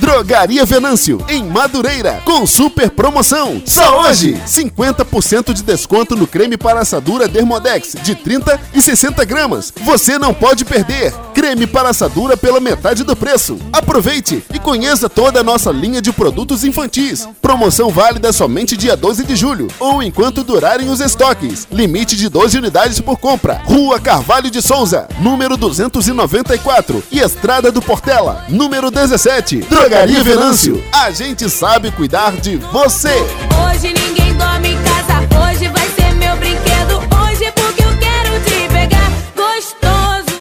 Drogaria Venâncio, em Madureira, com super promoção. Só hoje, 50% de desconto no creme para assadura Dermodex, de 30 e 60 gramas. Você não pode perder. Creme para assadura pela metade do preço. Aproveite e conheça toda a nossa linha de produtos infantis. Promoção válida somente dia 12 de julho, ou enquanto durarem os estoques. Limite de 12 unidades por compra. Rua Carvalho de Souza, número 294 e Estrada do Portela, número 17. Drogaria Venâncio. A gente sabe cuidar de você. Hoje ninguém